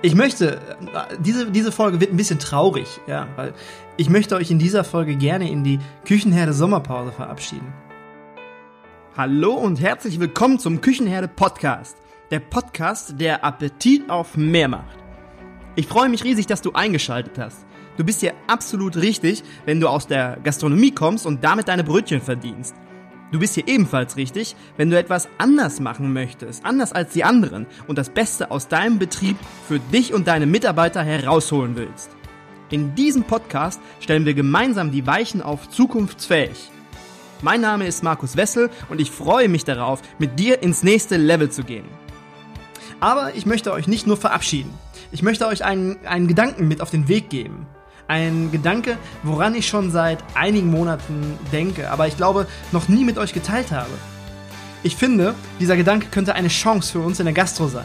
Ich möchte, diese, diese Folge wird ein bisschen traurig, ja, weil ich möchte euch in dieser Folge gerne in die Küchenherde Sommerpause verabschieden. Hallo und herzlich willkommen zum Küchenherde Podcast. Der Podcast, der Appetit auf mehr macht. Ich freue mich riesig, dass du eingeschaltet hast. Du bist hier absolut richtig, wenn du aus der Gastronomie kommst und damit deine Brötchen verdienst. Du bist hier ebenfalls richtig, wenn du etwas anders machen möchtest, anders als die anderen und das Beste aus deinem Betrieb für dich und deine Mitarbeiter herausholen willst. In diesem Podcast stellen wir gemeinsam die Weichen auf zukunftsfähig. Mein Name ist Markus Wessel und ich freue mich darauf, mit dir ins nächste Level zu gehen. Aber ich möchte euch nicht nur verabschieden. Ich möchte euch einen, einen Gedanken mit auf den Weg geben. Ein Gedanke, woran ich schon seit einigen Monaten denke, aber ich glaube, noch nie mit euch geteilt habe. Ich finde, dieser Gedanke könnte eine Chance für uns in der Gastro sein.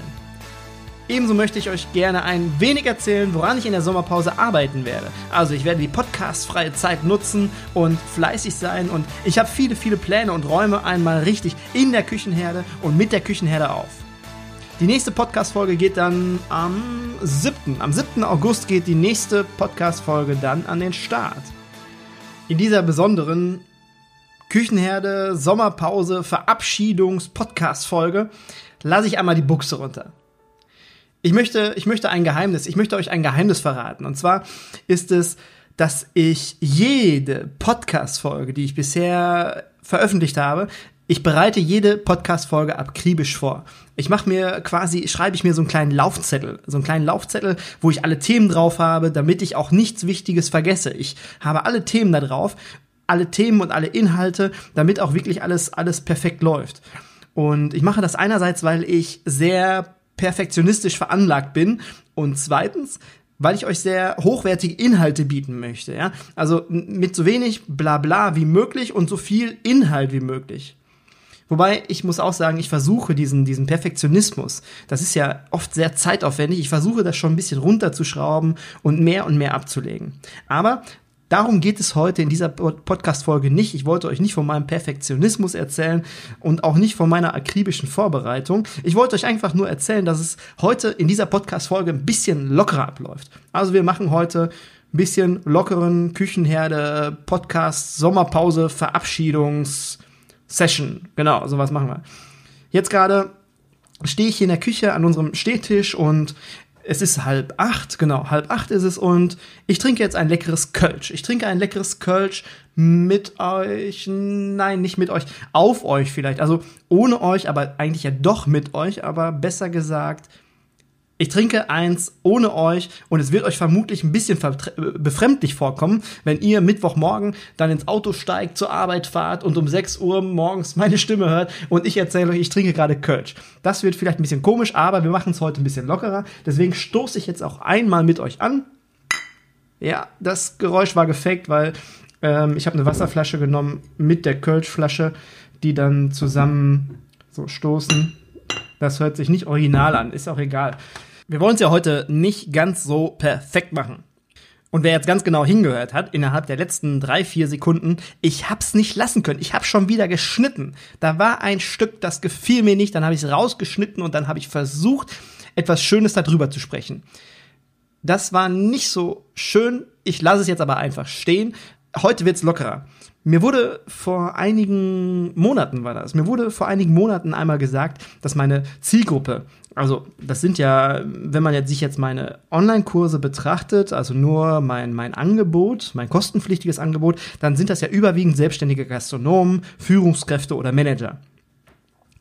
Ebenso möchte ich euch gerne ein wenig erzählen, woran ich in der Sommerpause arbeiten werde. Also ich werde die podcastfreie Zeit nutzen und fleißig sein und ich habe viele, viele Pläne und räume einmal richtig in der Küchenherde und mit der Küchenherde auf. Die nächste Podcast-Folge geht dann am 7. Am 7. August geht die nächste Podcast-Folge dann an den Start. In dieser besonderen Küchenherde, Sommerpause, Verabschiedungs-Podcast-Folge lasse ich einmal die Buchse runter. Ich möchte, ich möchte ein Geheimnis, ich möchte euch ein Geheimnis verraten. Und zwar ist es, dass ich jede Podcast-Folge, die ich bisher veröffentlicht habe, ich bereite jede Podcast-Folge akribisch vor. Ich mache mir quasi, schreibe ich mir so einen kleinen Laufzettel, so einen kleinen Laufzettel, wo ich alle Themen drauf habe, damit ich auch nichts Wichtiges vergesse. Ich habe alle Themen da drauf, alle Themen und alle Inhalte, damit auch wirklich alles, alles perfekt läuft. Und ich mache das einerseits, weil ich sehr perfektionistisch veranlagt bin und zweitens, weil ich euch sehr hochwertige Inhalte bieten möchte, ja? Also mit so wenig Blabla wie möglich und so viel Inhalt wie möglich. Wobei, ich muss auch sagen, ich versuche diesen, diesen Perfektionismus, das ist ja oft sehr zeitaufwendig, ich versuche das schon ein bisschen runterzuschrauben und mehr und mehr abzulegen. Aber Darum geht es heute in dieser Podcast-Folge nicht. Ich wollte euch nicht von meinem Perfektionismus erzählen und auch nicht von meiner akribischen Vorbereitung. Ich wollte euch einfach nur erzählen, dass es heute in dieser Podcast-Folge ein bisschen lockerer abläuft. Also wir machen heute ein bisschen lockeren Küchenherde, Podcast, Sommerpause, Verabschiedungs, Session. Genau, sowas machen wir. Jetzt gerade stehe ich hier in der Küche an unserem Stehtisch und es ist halb acht, genau, halb acht ist es und ich trinke jetzt ein leckeres Kölsch. Ich trinke ein leckeres Kölsch mit euch, nein, nicht mit euch, auf euch vielleicht, also ohne euch, aber eigentlich ja doch mit euch, aber besser gesagt ich trinke eins ohne euch und es wird euch vermutlich ein bisschen befremdlich vorkommen, wenn ihr Mittwochmorgen dann ins Auto steigt, zur Arbeit fahrt und um 6 Uhr morgens meine Stimme hört und ich erzähle euch, ich trinke gerade Kölsch. Das wird vielleicht ein bisschen komisch, aber wir machen es heute ein bisschen lockerer. Deswegen stoße ich jetzt auch einmal mit euch an. Ja, das Geräusch war gefaked, weil ähm, ich habe eine Wasserflasche genommen mit der Kölschflasche, die dann zusammen so stoßen. Das hört sich nicht original an, ist auch egal. Wir wollen es ja heute nicht ganz so perfekt machen. Und wer jetzt ganz genau hingehört hat, innerhalb der letzten drei, vier Sekunden, ich hab's nicht lassen können. Ich hab schon wieder geschnitten. Da war ein Stück, das gefiel mir nicht, dann habe ich es rausgeschnitten und dann habe ich versucht, etwas Schönes darüber zu sprechen. Das war nicht so schön. Ich lasse es jetzt aber einfach stehen. Heute wird's lockerer. Mir wurde vor einigen Monaten war das. Mir wurde vor einigen Monaten einmal gesagt, dass meine Zielgruppe, also das sind ja, wenn man jetzt sich jetzt meine Online-Kurse betrachtet, also nur mein mein Angebot, mein kostenpflichtiges Angebot, dann sind das ja überwiegend selbstständige Gastronomen, Führungskräfte oder Manager.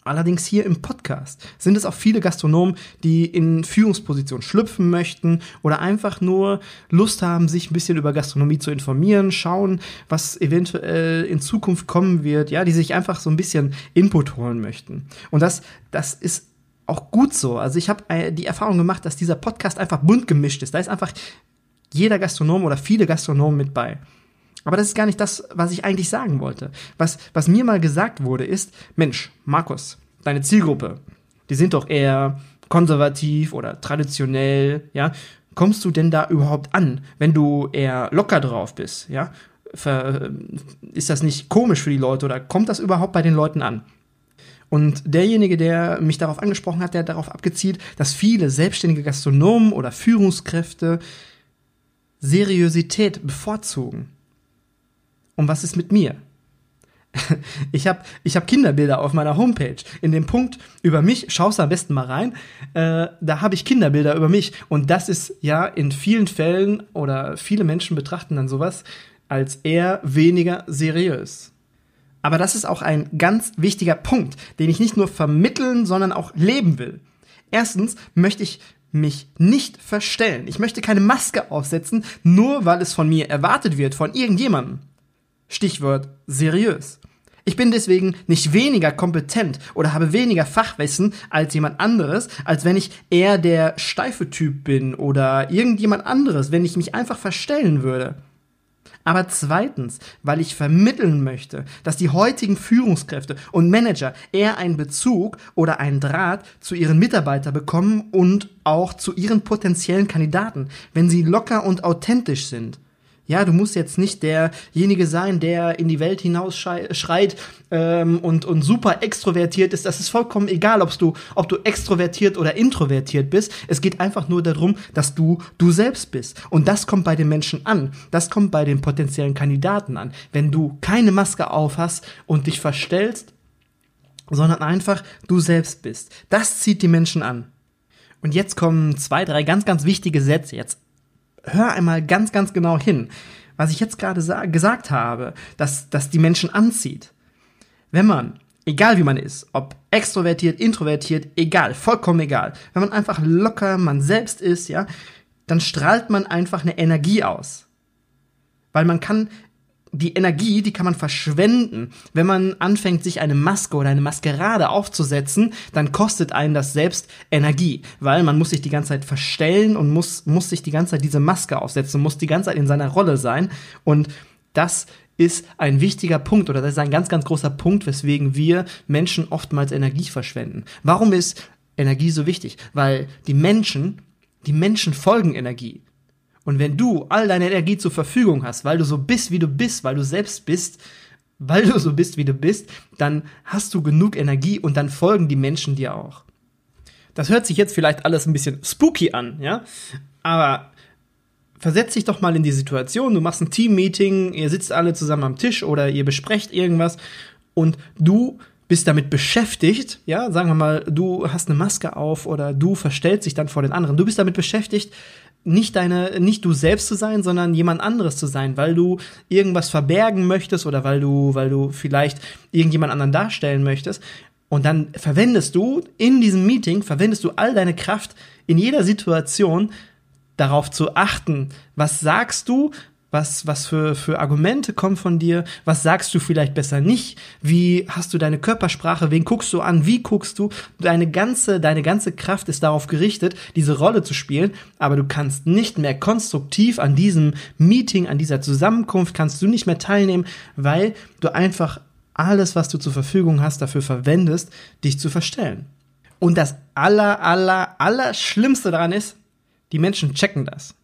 Allerdings hier im Podcast sind es auch viele Gastronomen, die in Führungspositionen schlüpfen möchten oder einfach nur Lust haben, sich ein bisschen über Gastronomie zu informieren, schauen, was eventuell in Zukunft kommen wird, ja, die sich einfach so ein bisschen Input holen möchten. Und das, das ist auch gut so. Also ich habe äh, die Erfahrung gemacht, dass dieser Podcast einfach bunt gemischt ist. Da ist einfach jeder Gastronom oder viele Gastronomen mit bei. Aber das ist gar nicht das, was ich eigentlich sagen wollte. Was, was mir mal gesagt wurde, ist, Mensch, Markus, deine Zielgruppe, die sind doch eher konservativ oder traditionell, ja. Kommst du denn da überhaupt an, wenn du eher locker drauf bist, ja? Ist das nicht komisch für die Leute oder kommt das überhaupt bei den Leuten an? Und derjenige, der mich darauf angesprochen hat, der hat darauf abgezielt, dass viele selbstständige Gastronomen oder Führungskräfte Seriosität bevorzugen. Und was ist mit mir? Ich habe ich hab Kinderbilder auf meiner Homepage. In dem Punkt über mich, schaust du am besten mal rein, äh, da habe ich Kinderbilder über mich. Und das ist ja in vielen Fällen oder viele Menschen betrachten dann sowas als eher weniger seriös. Aber das ist auch ein ganz wichtiger Punkt, den ich nicht nur vermitteln, sondern auch leben will. Erstens möchte ich mich nicht verstellen. Ich möchte keine Maske aufsetzen, nur weil es von mir erwartet wird, von irgendjemandem. Stichwort seriös. Ich bin deswegen nicht weniger kompetent oder habe weniger Fachwissen als jemand anderes, als wenn ich eher der steife Typ bin oder irgendjemand anderes, wenn ich mich einfach verstellen würde. Aber zweitens, weil ich vermitteln möchte, dass die heutigen Führungskräfte und Manager eher einen Bezug oder einen Draht zu ihren Mitarbeitern bekommen und auch zu ihren potenziellen Kandidaten, wenn sie locker und authentisch sind. Ja, du musst jetzt nicht derjenige sein, der in die Welt hinaus schreit ähm, und, und super extrovertiert ist. Das ist vollkommen egal, ob du, ob du extrovertiert oder introvertiert bist. Es geht einfach nur darum, dass du du selbst bist. Und das kommt bei den Menschen an. Das kommt bei den potenziellen Kandidaten an. Wenn du keine Maske auf hast und dich verstellst, sondern einfach du selbst bist. Das zieht die Menschen an. Und jetzt kommen zwei, drei ganz, ganz wichtige Sätze. Jetzt hör einmal ganz, ganz genau hin, was ich jetzt gerade gesagt habe, dass, dass die Menschen anzieht. Wenn man, egal wie man ist, ob extrovertiert, introvertiert, egal, vollkommen egal, wenn man einfach locker man selbst ist, ja, dann strahlt man einfach eine Energie aus. Weil man kann die Energie, die kann man verschwenden. Wenn man anfängt, sich eine Maske oder eine Maskerade aufzusetzen, dann kostet einen das selbst Energie, weil man muss sich die ganze Zeit verstellen und muss, muss sich die ganze Zeit diese Maske aufsetzen, muss die ganze Zeit in seiner Rolle sein. Und das ist ein wichtiger Punkt oder das ist ein ganz, ganz großer Punkt, weswegen wir Menschen oftmals Energie verschwenden. Warum ist Energie so wichtig? Weil die Menschen, die Menschen folgen Energie. Und wenn du all deine Energie zur Verfügung hast, weil du so bist, wie du bist, weil du selbst bist, weil du so bist, wie du bist, dann hast du genug Energie und dann folgen die Menschen dir auch. Das hört sich jetzt vielleicht alles ein bisschen spooky an, ja? Aber versetz dich doch mal in die Situation, du machst ein Team-Meeting, ihr sitzt alle zusammen am Tisch oder ihr besprecht irgendwas und du bist damit beschäftigt, ja, sagen wir mal, du hast eine Maske auf oder du verstellst dich dann vor den anderen. Du bist damit beschäftigt, nicht deine, nicht du selbst zu sein, sondern jemand anderes zu sein, weil du irgendwas verbergen möchtest oder weil du, weil du vielleicht irgendjemand anderen darstellen möchtest. Und dann verwendest du in diesem Meeting, verwendest du all deine Kraft in jeder Situation darauf zu achten, was sagst du, was, was für, für Argumente kommen von dir? Was sagst du vielleicht besser nicht? Wie hast du deine Körpersprache? Wen guckst du an? Wie guckst du? Deine ganze, deine ganze Kraft ist darauf gerichtet, diese Rolle zu spielen. Aber du kannst nicht mehr konstruktiv an diesem Meeting, an dieser Zusammenkunft kannst du nicht mehr teilnehmen, weil du einfach alles, was du zur Verfügung hast, dafür verwendest, dich zu verstellen. Und das aller, aller, aller Schlimmste daran ist, die Menschen checken das.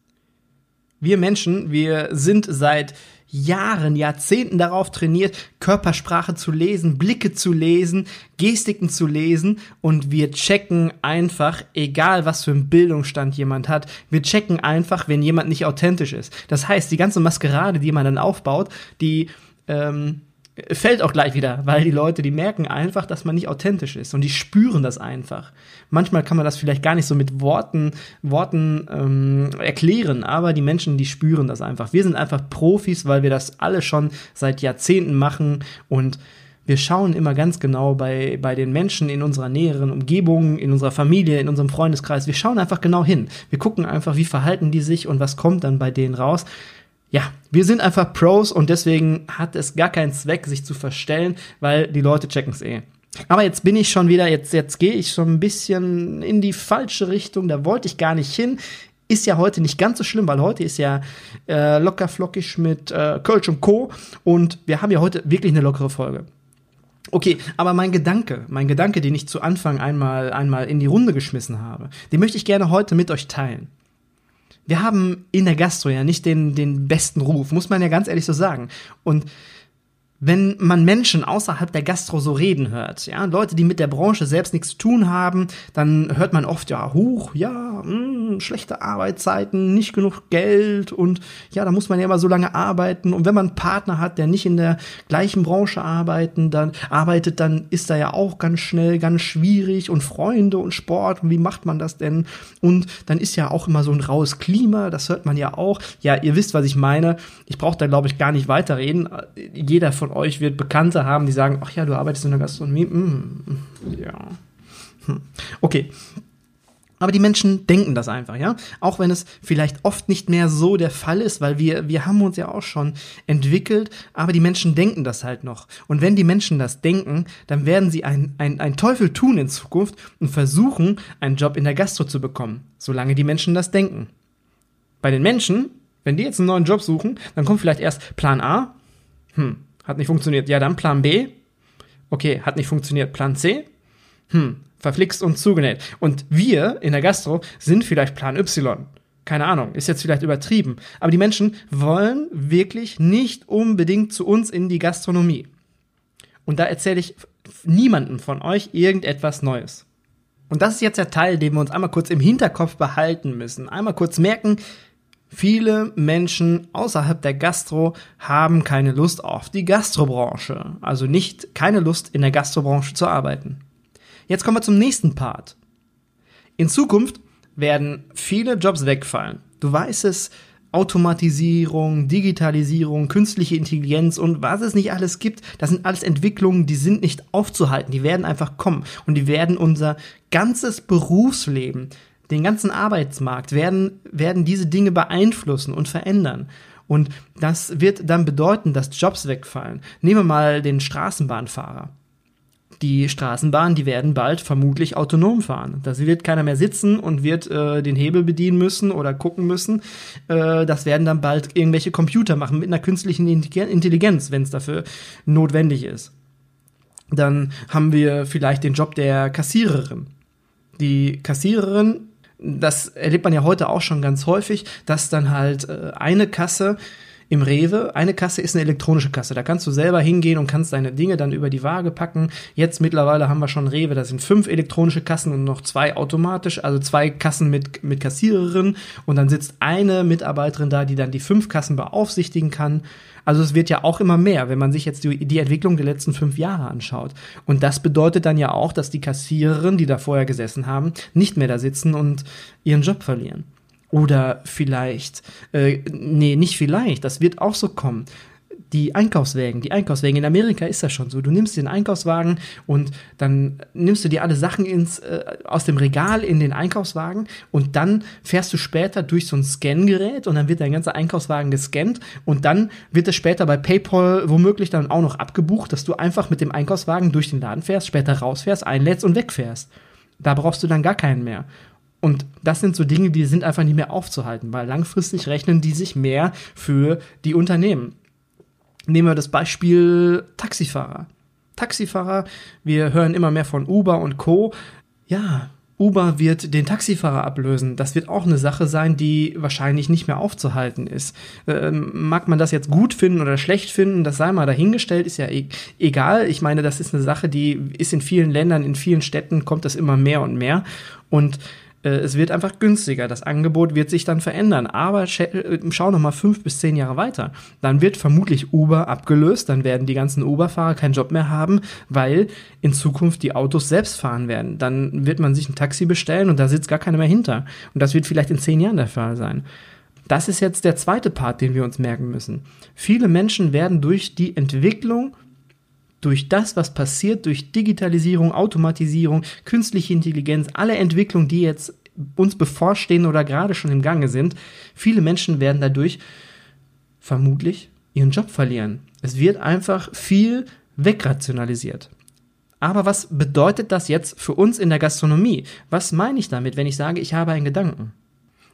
Wir Menschen, wir sind seit Jahren, Jahrzehnten darauf trainiert, Körpersprache zu lesen, Blicke zu lesen, Gestiken zu lesen und wir checken einfach, egal was für einen Bildungsstand jemand hat, wir checken einfach, wenn jemand nicht authentisch ist. Das heißt, die ganze Maskerade, die man dann aufbaut, die ähm, fällt auch gleich wieder, weil die Leute, die merken einfach, dass man nicht authentisch ist und die spüren das einfach. Manchmal kann man das vielleicht gar nicht so mit Worten, Worten ähm, erklären, aber die Menschen, die spüren das einfach. Wir sind einfach Profis, weil wir das alle schon seit Jahrzehnten machen und wir schauen immer ganz genau bei, bei den Menschen in unserer näheren Umgebung, in unserer Familie, in unserem Freundeskreis. Wir schauen einfach genau hin. Wir gucken einfach, wie verhalten die sich und was kommt dann bei denen raus ja, wir sind einfach Pros und deswegen hat es gar keinen Zweck, sich zu verstellen, weil die Leute checken es eh. Aber jetzt bin ich schon wieder, jetzt, jetzt gehe ich schon ein bisschen in die falsche Richtung, da wollte ich gar nicht hin. Ist ja heute nicht ganz so schlimm, weil heute ist ja äh, locker flockig mit äh, Kölsch und Co. Und wir haben ja heute wirklich eine lockere Folge. Okay, aber mein Gedanke, mein Gedanke, den ich zu Anfang einmal, einmal in die Runde geschmissen habe, den möchte ich gerne heute mit euch teilen wir haben in der Gastro ja nicht den, den besten Ruf, muss man ja ganz ehrlich so sagen. Und wenn man Menschen außerhalb der Gastro so reden hört, ja, Leute, die mit der Branche selbst nichts zu tun haben, dann hört man oft, ja, huch, ja, mh, hm, schlechte Arbeitszeiten, nicht genug Geld und ja, da muss man ja immer so lange arbeiten und wenn man einen Partner hat, der nicht in der gleichen Branche arbeiten, dann arbeitet, dann ist da ja auch ganz schnell ganz schwierig und Freunde und Sport und wie macht man das denn? Und dann ist ja auch immer so ein raues Klima, das hört man ja auch. Ja, ihr wisst, was ich meine. Ich brauche da glaube ich gar nicht weiterreden. Jeder von von euch wird Bekannte haben, die sagen, ach ja, du arbeitest in der Gastronomie. Mm, ja. Hm. Okay. Aber die Menschen denken das einfach, ja. Auch wenn es vielleicht oft nicht mehr so der Fall ist, weil wir, wir haben uns ja auch schon entwickelt, aber die Menschen denken das halt noch. Und wenn die Menschen das denken, dann werden sie ein, ein, ein Teufel tun in Zukunft und versuchen, einen Job in der Gastro zu bekommen, solange die Menschen das denken. Bei den Menschen, wenn die jetzt einen neuen Job suchen, dann kommt vielleicht erst Plan A, hm, hat nicht funktioniert. Ja, dann Plan B. Okay, hat nicht funktioniert. Plan C. Hm, verflixt und zugenäht. Und wir in der Gastro sind vielleicht Plan Y. Keine Ahnung, ist jetzt vielleicht übertrieben. Aber die Menschen wollen wirklich nicht unbedingt zu uns in die Gastronomie. Und da erzähle ich niemandem von euch irgendetwas Neues. Und das ist jetzt der Teil, den wir uns einmal kurz im Hinterkopf behalten müssen. Einmal kurz merken, Viele Menschen außerhalb der Gastro haben keine Lust auf die Gastrobranche, also nicht keine Lust in der Gastrobranche zu arbeiten. Jetzt kommen wir zum nächsten Part. In Zukunft werden viele Jobs wegfallen. Du weißt es, Automatisierung, Digitalisierung, künstliche Intelligenz und was es nicht alles gibt, das sind alles Entwicklungen, die sind nicht aufzuhalten, die werden einfach kommen und die werden unser ganzes Berufsleben den ganzen Arbeitsmarkt werden, werden diese Dinge beeinflussen und verändern. Und das wird dann bedeuten, dass Jobs wegfallen. Nehmen wir mal den Straßenbahnfahrer. Die Straßenbahnen, die werden bald vermutlich autonom fahren. Da wird keiner mehr sitzen und wird äh, den Hebel bedienen müssen oder gucken müssen. Äh, das werden dann bald irgendwelche Computer machen mit einer künstlichen Intelligenz, wenn es dafür notwendig ist. Dann haben wir vielleicht den Job der Kassiererin. Die Kassiererin das erlebt man ja heute auch schon ganz häufig, dass dann halt äh, eine Kasse im Rewe, eine Kasse ist eine elektronische Kasse. Da kannst du selber hingehen und kannst deine Dinge dann über die Waage packen. Jetzt mittlerweile haben wir schon Rewe, da sind fünf elektronische Kassen und noch zwei automatisch, also zwei Kassen mit, mit Kassiererin und dann sitzt eine Mitarbeiterin da, die dann die fünf Kassen beaufsichtigen kann. Also es wird ja auch immer mehr, wenn man sich jetzt die, die Entwicklung der letzten fünf Jahre anschaut. Und das bedeutet dann ja auch, dass die Kassiererinnen, die da vorher gesessen haben, nicht mehr da sitzen und ihren Job verlieren. Oder vielleicht, äh, nee, nicht vielleicht, das wird auch so kommen die Einkaufswägen. Die Einkaufswägen. In Amerika ist das schon so. Du nimmst den Einkaufswagen und dann nimmst du dir alle Sachen ins, äh, aus dem Regal in den Einkaufswagen und dann fährst du später durch so ein Scangerät und dann wird dein ganzer Einkaufswagen gescannt und dann wird es später bei PayPal womöglich dann auch noch abgebucht, dass du einfach mit dem Einkaufswagen durch den Laden fährst, später rausfährst, einlädst und wegfährst. Da brauchst du dann gar keinen mehr. Und das sind so Dinge, die sind einfach nicht mehr aufzuhalten, weil langfristig rechnen die sich mehr für die Unternehmen. Nehmen wir das Beispiel Taxifahrer. Taxifahrer, wir hören immer mehr von Uber und Co. Ja, Uber wird den Taxifahrer ablösen. Das wird auch eine Sache sein, die wahrscheinlich nicht mehr aufzuhalten ist. Ähm, mag man das jetzt gut finden oder schlecht finden, das sei mal dahingestellt, ist ja e egal. Ich meine, das ist eine Sache, die ist in vielen Ländern, in vielen Städten kommt das immer mehr und mehr. Und es wird einfach günstiger. Das Angebot wird sich dann verändern. Aber äh, schau noch mal fünf bis zehn Jahre weiter. Dann wird vermutlich Uber abgelöst. Dann werden die ganzen Uber-Fahrer keinen Job mehr haben, weil in Zukunft die Autos selbst fahren werden. Dann wird man sich ein Taxi bestellen und da sitzt gar keiner mehr hinter. Und das wird vielleicht in zehn Jahren der Fall sein. Das ist jetzt der zweite Part, den wir uns merken müssen. Viele Menschen werden durch die Entwicklung durch das, was passiert, durch Digitalisierung, Automatisierung, künstliche Intelligenz, alle Entwicklungen, die jetzt uns bevorstehen oder gerade schon im Gange sind, viele Menschen werden dadurch vermutlich ihren Job verlieren. Es wird einfach viel wegrationalisiert. Aber was bedeutet das jetzt für uns in der Gastronomie? Was meine ich damit, wenn ich sage, ich habe einen Gedanken?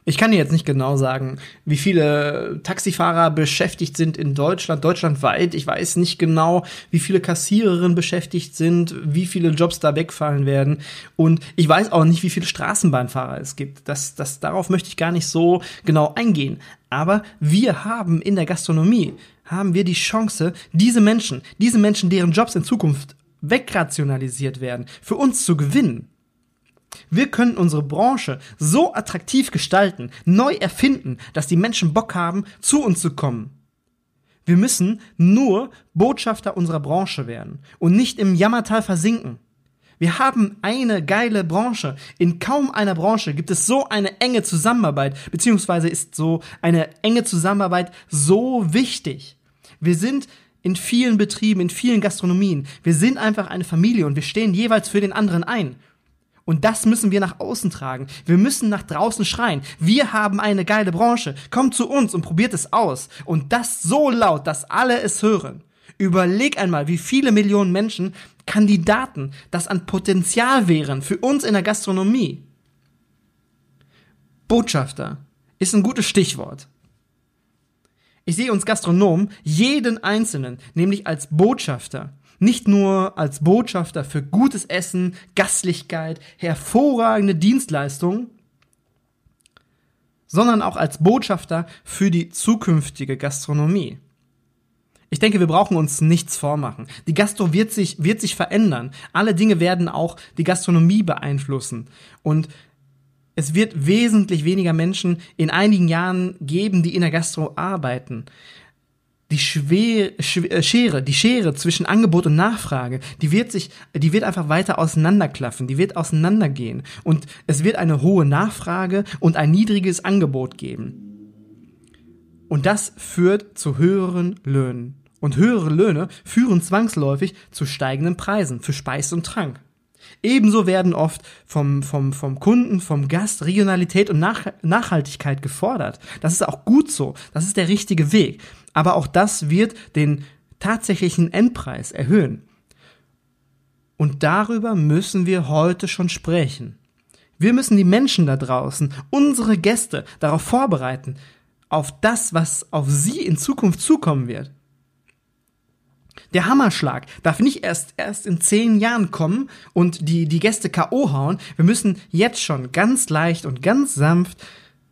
Ich kann dir jetzt nicht genau sagen, wie viele Taxifahrer beschäftigt sind in Deutschland, deutschlandweit. Ich weiß nicht genau, wie viele Kassiererinnen beschäftigt sind, wie viele Jobs da wegfallen werden. Und ich weiß auch nicht, wie viele Straßenbahnfahrer es gibt. Das, das, darauf möchte ich gar nicht so genau eingehen. Aber wir haben in der Gastronomie, haben wir die Chance, diese Menschen, diese Menschen, deren Jobs in Zukunft wegrationalisiert werden, für uns zu gewinnen. Wir können unsere Branche so attraktiv gestalten, neu erfinden, dass die Menschen Bock haben, zu uns zu kommen. Wir müssen nur Botschafter unserer Branche werden und nicht im Jammertal versinken. Wir haben eine geile Branche. In kaum einer Branche gibt es so eine enge Zusammenarbeit, beziehungsweise ist so eine enge Zusammenarbeit so wichtig. Wir sind in vielen Betrieben, in vielen Gastronomien. Wir sind einfach eine Familie und wir stehen jeweils für den anderen ein. Und das müssen wir nach außen tragen. Wir müssen nach draußen schreien. Wir haben eine geile Branche. Kommt zu uns und probiert es aus. Und das so laut, dass alle es hören. Überleg einmal, wie viele Millionen Menschen Kandidaten das an Potenzial wären für uns in der Gastronomie. Botschafter ist ein gutes Stichwort. Ich sehe uns Gastronomen jeden Einzelnen, nämlich als Botschafter. Nicht nur als Botschafter für gutes Essen, Gastlichkeit, hervorragende Dienstleistungen, sondern auch als Botschafter für die zukünftige Gastronomie. Ich denke, wir brauchen uns nichts vormachen. Die Gastro wird sich, wird sich verändern. Alle Dinge werden auch die Gastronomie beeinflussen. Und es wird wesentlich weniger Menschen in einigen Jahren geben, die in der Gastro arbeiten die Schwere, äh, Schere, die Schere zwischen Angebot und Nachfrage, die wird sich, die wird einfach weiter auseinanderklaffen, die wird auseinandergehen und es wird eine hohe Nachfrage und ein niedriges Angebot geben. Und das führt zu höheren Löhnen. Und höhere Löhne führen zwangsläufig zu steigenden Preisen für Speis und Trank. Ebenso werden oft vom, vom, vom Kunden, vom Gast Regionalität und Nach Nachhaltigkeit gefordert. Das ist auch gut so. Das ist der richtige Weg aber auch das wird den tatsächlichen Endpreis erhöhen. Und darüber müssen wir heute schon sprechen. Wir müssen die Menschen da draußen, unsere Gäste, darauf vorbereiten, auf das, was auf sie in Zukunft zukommen wird. Der Hammerschlag darf nicht erst, erst in zehn Jahren kommen und die, die Gäste K.O. hauen. Wir müssen jetzt schon ganz leicht und ganz sanft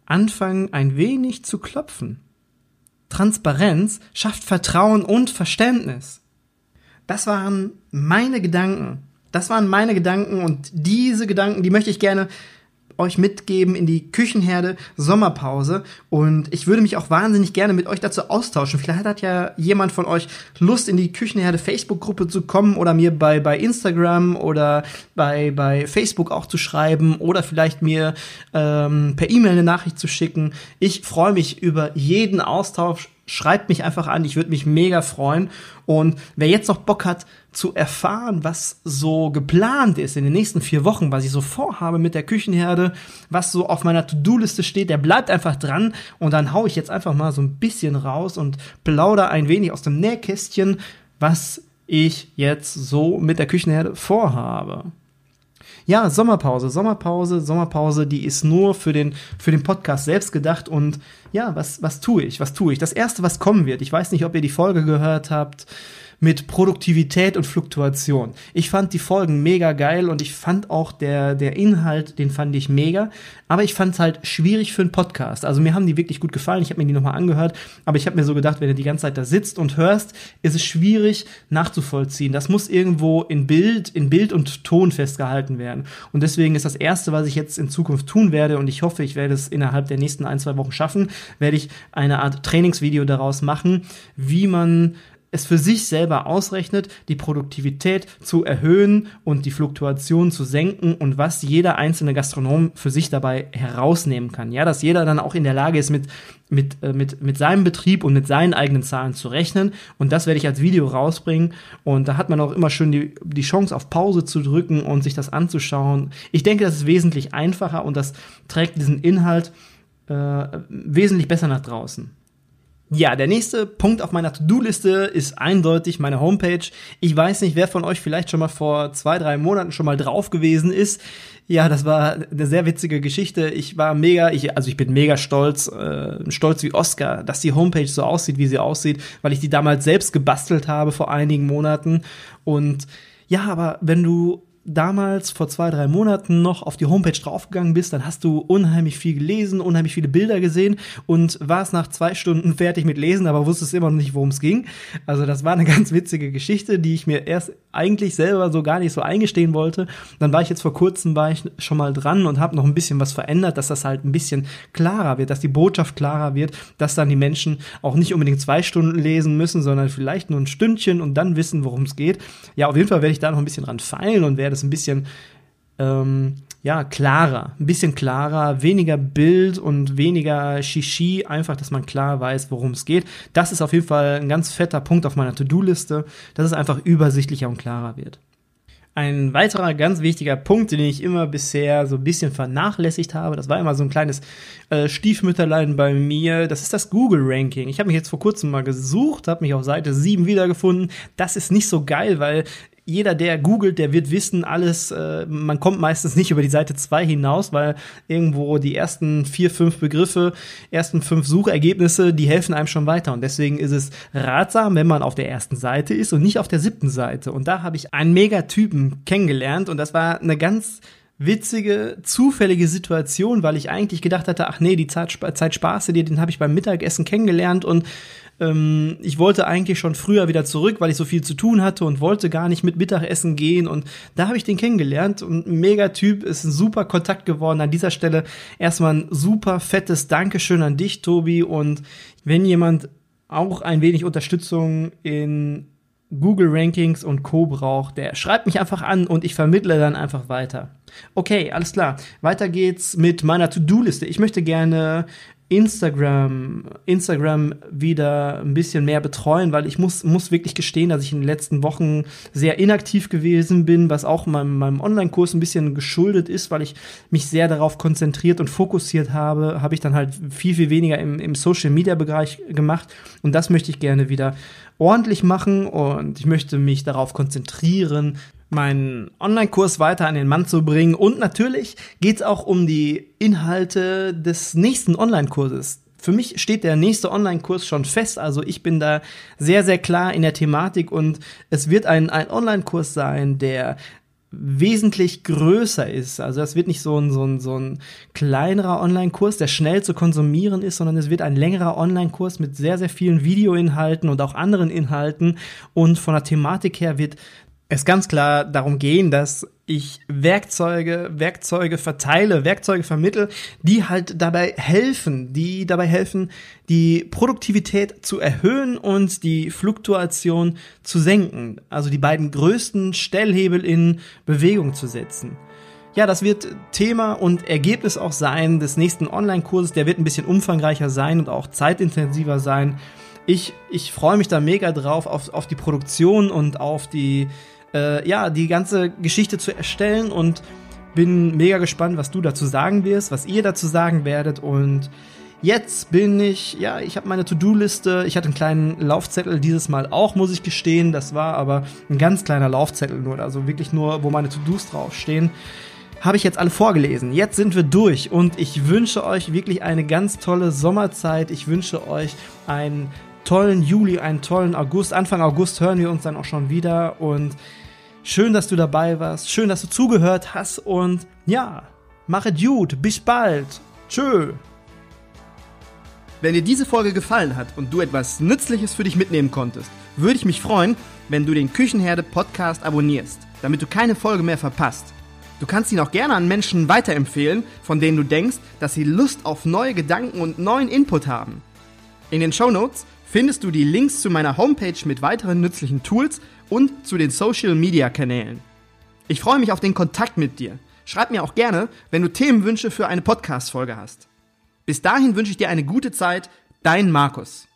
anfangen, ein wenig zu klopfen. Transparenz schafft Vertrauen und Verständnis. Das waren meine Gedanken. Das waren meine Gedanken und diese Gedanken, die möchte ich gerne euch mitgeben in die Küchenherde Sommerpause und ich würde mich auch wahnsinnig gerne mit euch dazu austauschen. Vielleicht hat ja jemand von euch Lust in die Küchenherde Facebook Gruppe zu kommen oder mir bei bei Instagram oder bei bei Facebook auch zu schreiben oder vielleicht mir ähm, per E-Mail eine Nachricht zu schicken. Ich freue mich über jeden Austausch schreibt mich einfach an, ich würde mich mega freuen. Und wer jetzt noch Bock hat zu erfahren, was so geplant ist in den nächsten vier Wochen, was ich so vorhabe mit der Küchenherde, was so auf meiner To-Do-Liste steht, der bleibt einfach dran und dann hau ich jetzt einfach mal so ein bisschen raus und plauder ein wenig aus dem Nähkästchen, was ich jetzt so mit der Küchenherde vorhabe. Ja, Sommerpause, Sommerpause, Sommerpause, die ist nur für den, für den Podcast selbst gedacht und ja, was, was tue ich? Was tue ich? Das erste, was kommen wird, ich weiß nicht, ob ihr die Folge gehört habt, mit Produktivität und Fluktuation. Ich fand die Folgen mega geil und ich fand auch der, der Inhalt, den fand ich mega. Aber ich fand es halt schwierig für einen Podcast. Also mir haben die wirklich gut gefallen. Ich habe mir die nochmal angehört. Aber ich habe mir so gedacht, wenn du die ganze Zeit da sitzt und hörst, ist es schwierig nachzuvollziehen. Das muss irgendwo in Bild, in Bild und Ton festgehalten werden. Und deswegen ist das erste, was ich jetzt in Zukunft tun werde, und ich hoffe, ich werde es innerhalb der nächsten ein, zwei Wochen schaffen, werde ich eine Art Trainingsvideo daraus machen, wie man es für sich selber ausrechnet, die Produktivität zu erhöhen und die Fluktuation zu senken und was jeder einzelne Gastronom für sich dabei herausnehmen kann. Ja, dass jeder dann auch in der Lage ist, mit, mit, äh, mit, mit seinem Betrieb und mit seinen eigenen Zahlen zu rechnen. Und das werde ich als Video rausbringen. Und da hat man auch immer schön die, die Chance, auf Pause zu drücken und sich das anzuschauen. Ich denke, das ist wesentlich einfacher und das trägt diesen Inhalt äh, wesentlich besser nach draußen. Ja, der nächste Punkt auf meiner To-Do-Liste ist eindeutig meine Homepage. Ich weiß nicht, wer von euch vielleicht schon mal vor zwei, drei Monaten schon mal drauf gewesen ist. Ja, das war eine sehr witzige Geschichte. Ich war mega, ich, also ich bin mega stolz, äh, stolz wie Oscar, dass die Homepage so aussieht, wie sie aussieht, weil ich die damals selbst gebastelt habe vor einigen Monaten. Und ja, aber wenn du damals vor zwei, drei Monaten noch auf die Homepage draufgegangen bist, dann hast du unheimlich viel gelesen, unheimlich viele Bilder gesehen und warst nach zwei Stunden fertig mit Lesen, aber wusstest immer noch nicht, worum es ging. Also das war eine ganz witzige Geschichte, die ich mir erst eigentlich selber so gar nicht so eingestehen wollte. Dann war ich jetzt vor kurzem war ich schon mal dran und habe noch ein bisschen was verändert, dass das halt ein bisschen klarer wird, dass die Botschaft klarer wird, dass dann die Menschen auch nicht unbedingt zwei Stunden lesen müssen, sondern vielleicht nur ein Stündchen und dann wissen, worum es geht. Ja, auf jeden Fall werde ich da noch ein bisschen dran feilen und werde das ein bisschen ähm, ja, klarer, ein bisschen klarer, weniger Bild und weniger Shishi, einfach, dass man klar weiß, worum es geht. Das ist auf jeden Fall ein ganz fetter Punkt auf meiner To-Do-Liste, dass es einfach übersichtlicher und klarer wird. Ein weiterer ganz wichtiger Punkt, den ich immer bisher so ein bisschen vernachlässigt habe, das war immer so ein kleines äh, Stiefmütterlein bei mir, das ist das Google-Ranking. Ich habe mich jetzt vor kurzem mal gesucht, habe mich auf Seite 7 wiedergefunden. Das ist nicht so geil, weil jeder, der googelt, der wird wissen, alles, äh, man kommt meistens nicht über die Seite 2 hinaus, weil irgendwo die ersten vier, fünf Begriffe, ersten fünf Suchergebnisse, die helfen einem schon weiter. Und deswegen ist es ratsam, wenn man auf der ersten Seite ist und nicht auf der siebten Seite. Und da habe ich einen Megatypen kennengelernt und das war eine ganz witzige, zufällige Situation, weil ich eigentlich gedacht hatte, ach nee, die Zeit, Zeit Spaße dir, den habe ich beim Mittagessen kennengelernt und ähm, ich wollte eigentlich schon früher wieder zurück, weil ich so viel zu tun hatte und wollte gar nicht mit Mittagessen gehen. Und da habe ich den kennengelernt und ein Mega-Typ, ist ein super Kontakt geworden. An dieser Stelle erstmal ein super fettes Dankeschön an dich, Tobi. Und wenn jemand auch ein wenig Unterstützung in Google Rankings und Co. braucht, der schreibt mich einfach an und ich vermittle dann einfach weiter. Okay, alles klar. Weiter geht's mit meiner To-Do-Liste. Ich möchte gerne Instagram, Instagram wieder ein bisschen mehr betreuen, weil ich muss, muss wirklich gestehen, dass ich in den letzten Wochen sehr inaktiv gewesen bin, was auch meinem, meinem Online-Kurs ein bisschen geschuldet ist, weil ich mich sehr darauf konzentriert und fokussiert habe, habe ich dann halt viel, viel weniger im, im Social-Media-Bereich gemacht. Und das möchte ich gerne wieder ordentlich machen und ich möchte mich darauf konzentrieren, meinen Online-Kurs weiter an den Mann zu bringen. Und natürlich geht es auch um die Inhalte des nächsten Online-Kurses. Für mich steht der nächste Online-Kurs schon fest. Also ich bin da sehr, sehr klar in der Thematik und es wird ein, ein Online-Kurs sein, der wesentlich größer ist. Also es wird nicht so ein, so ein, so ein kleinerer Online-Kurs, der schnell zu konsumieren ist, sondern es wird ein längerer Online-Kurs mit sehr, sehr vielen Videoinhalten und auch anderen Inhalten. Und von der Thematik her wird es ganz klar darum gehen, dass ich Werkzeuge, Werkzeuge verteile, Werkzeuge vermittel, die halt dabei helfen, die dabei helfen, die Produktivität zu erhöhen und die Fluktuation zu senken. Also die beiden größten Stellhebel in Bewegung zu setzen. Ja, das wird Thema und Ergebnis auch sein des nächsten Online-Kurses. Der wird ein bisschen umfangreicher sein und auch zeitintensiver sein. Ich, ich freue mich da mega drauf auf, auf die Produktion und auf die, äh, ja, die ganze Geschichte zu erstellen und bin mega gespannt, was du dazu sagen wirst, was ihr dazu sagen werdet und Jetzt bin ich, ja, ich habe meine To-Do-Liste. Ich hatte einen kleinen Laufzettel dieses Mal auch, muss ich gestehen. Das war aber ein ganz kleiner Laufzettel nur, also wirklich nur, wo meine To-Dos draufstehen. Habe ich jetzt alle vorgelesen. Jetzt sind wir durch und ich wünsche euch wirklich eine ganz tolle Sommerzeit. Ich wünsche euch einen tollen Juli, einen tollen August. Anfang August hören wir uns dann auch schon wieder und Schön, dass du dabei warst. Schön, dass du zugehört hast. Und ja, mache gut. Bis bald. Tschö. Wenn dir diese Folge gefallen hat und du etwas Nützliches für dich mitnehmen konntest, würde ich mich freuen, wenn du den Küchenherde Podcast abonnierst, damit du keine Folge mehr verpasst. Du kannst ihn auch gerne an Menschen weiterempfehlen, von denen du denkst, dass sie Lust auf neue Gedanken und neuen Input haben. In den Show Notes findest du die Links zu meiner Homepage mit weiteren nützlichen Tools und zu den Social-Media-Kanälen. Ich freue mich auf den Kontakt mit dir. Schreib mir auch gerne, wenn du Themenwünsche für eine Podcast-Folge hast. Bis dahin wünsche ich dir eine gute Zeit, dein Markus.